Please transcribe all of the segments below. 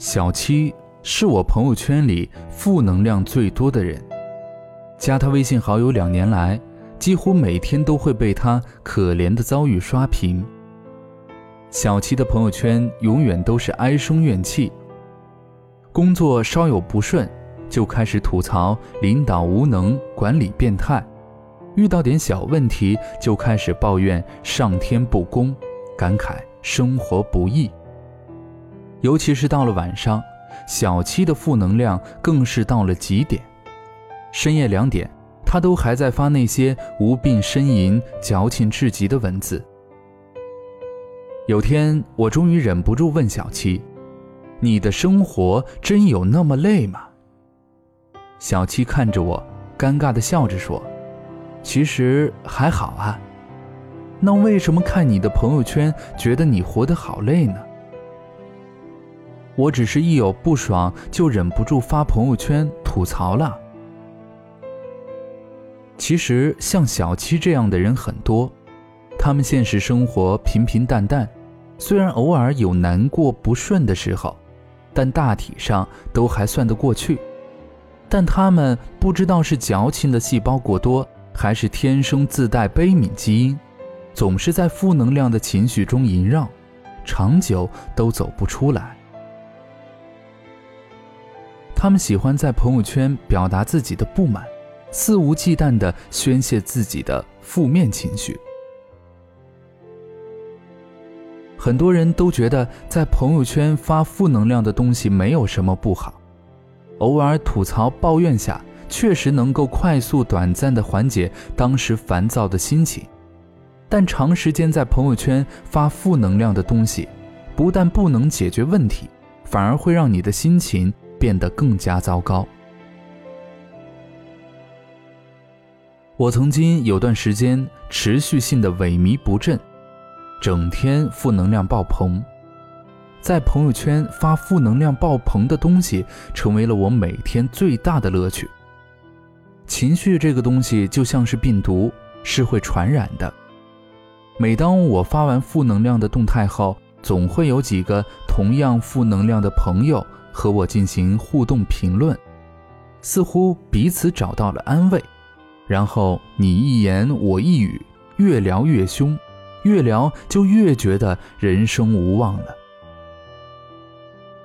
小七是我朋友圈里负能量最多的人，加他微信好友两年来，几乎每天都会被他可怜的遭遇刷屏。小七的朋友圈永远都是哀声怨气，工作稍有不顺，就开始吐槽领导无能、管理变态；遇到点小问题，就开始抱怨上天不公，感慨生活不易。尤其是到了晚上，小七的负能量更是到了极点。深夜两点，他都还在发那些无病呻吟、矫情至极的文字。有天，我终于忍不住问小七：“你的生活真有那么累吗？”小七看着我，尴尬地笑着说：“其实还好啊。那为什么看你的朋友圈，觉得你活得好累呢？”我只是一有不爽就忍不住发朋友圈吐槽了。其实像小七这样的人很多，他们现实生活平平淡淡，虽然偶尔有难过不顺的时候，但大体上都还算得过去。但他们不知道是矫情的细胞过多，还是天生自带悲悯基因，总是在负能量的情绪中萦绕，长久都走不出来。他们喜欢在朋友圈表达自己的不满，肆无忌惮地宣泄自己的负面情绪。很多人都觉得在朋友圈发负能量的东西没有什么不好，偶尔吐槽抱怨下，确实能够快速短暂地缓解当时烦躁的心情。但长时间在朋友圈发负能量的东西，不但不能解决问题，反而会让你的心情。变得更加糟糕。我曾经有段时间持续性的萎靡不振，整天负能量爆棚，在朋友圈发负能量爆棚的东西，成为了我每天最大的乐趣。情绪这个东西就像是病毒，是会传染的。每当我发完负能量的动态后，总会有几个同样负能量的朋友。和我进行互动评论，似乎彼此找到了安慰，然后你一言我一语，越聊越凶，越聊就越觉得人生无望了。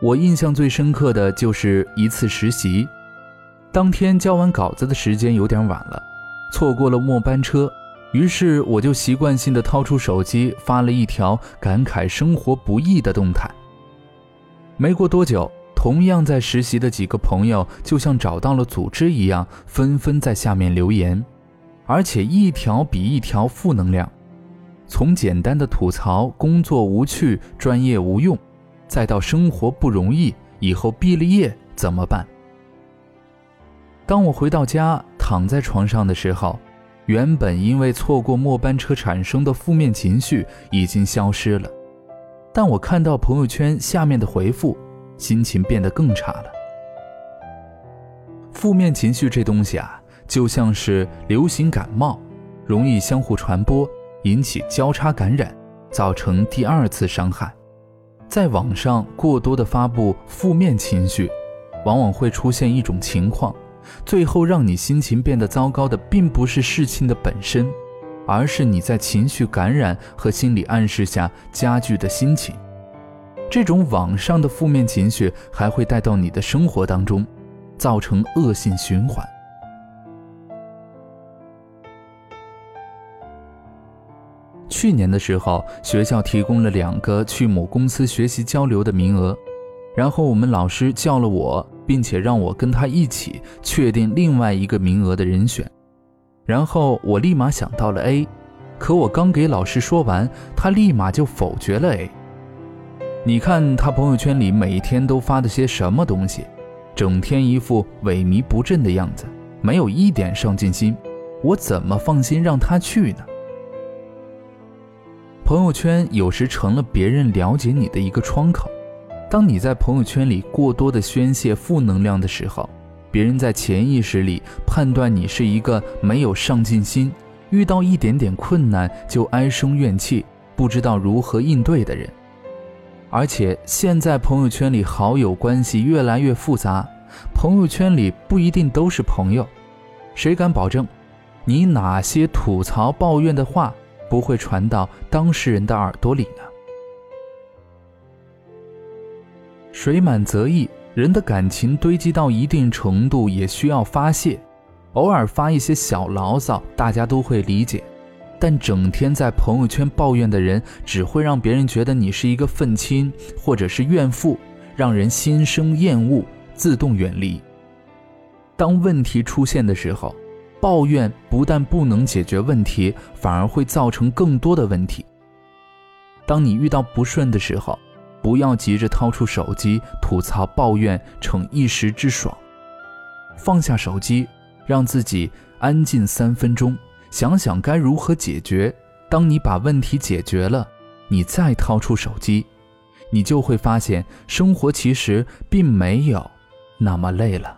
我印象最深刻的就是一次实习，当天交完稿子的时间有点晚了，错过了末班车，于是我就习惯性的掏出手机发了一条感慨生活不易的动态。没过多久。同样在实习的几个朋友，就像找到了组织一样，纷纷在下面留言，而且一条比一条负能量。从简单的吐槽工作无趣、专业无用，再到生活不容易，以后毕了业怎么办？当我回到家，躺在床上的时候，原本因为错过末班车产生的负面情绪已经消失了，但我看到朋友圈下面的回复。心情变得更差了。负面情绪这东西啊，就像是流行感冒，容易相互传播，引起交叉感染，造成第二次伤害。在网上过多的发布负面情绪，往往会出现一种情况，最后让你心情变得糟糕的，并不是事情的本身，而是你在情绪感染和心理暗示下加剧的心情。这种网上的负面情绪还会带到你的生活当中，造成恶性循环。去年的时候，学校提供了两个去某公司学习交流的名额，然后我们老师叫了我，并且让我跟他一起确定另外一个名额的人选。然后我立马想到了 A，可我刚给老师说完，他立马就否决了 A。你看他朋友圈里每天都发的些什么东西，整天一副萎靡不振的样子，没有一点上进心，我怎么放心让他去呢？朋友圈有时成了别人了解你的一个窗口，当你在朋友圈里过多的宣泄负能量的时候，别人在潜意识里判断你是一个没有上进心，遇到一点点困难就唉声怨气，不知道如何应对的人。而且现在朋友圈里好友关系越来越复杂，朋友圈里不一定都是朋友。谁敢保证，你哪些吐槽抱怨的话不会传到当事人的耳朵里呢？水满则溢，人的感情堆积到一定程度也需要发泄，偶尔发一些小牢骚，大家都会理解。但整天在朋友圈抱怨的人，只会让别人觉得你是一个愤青或者是怨妇，让人心生厌恶，自动远离。当问题出现的时候，抱怨不但不能解决问题，反而会造成更多的问题。当你遇到不顺的时候，不要急着掏出手机吐槽抱怨，逞一时之爽。放下手机，让自己安静三分钟。想想该如何解决。当你把问题解决了，你再掏出手机，你就会发现生活其实并没有那么累了。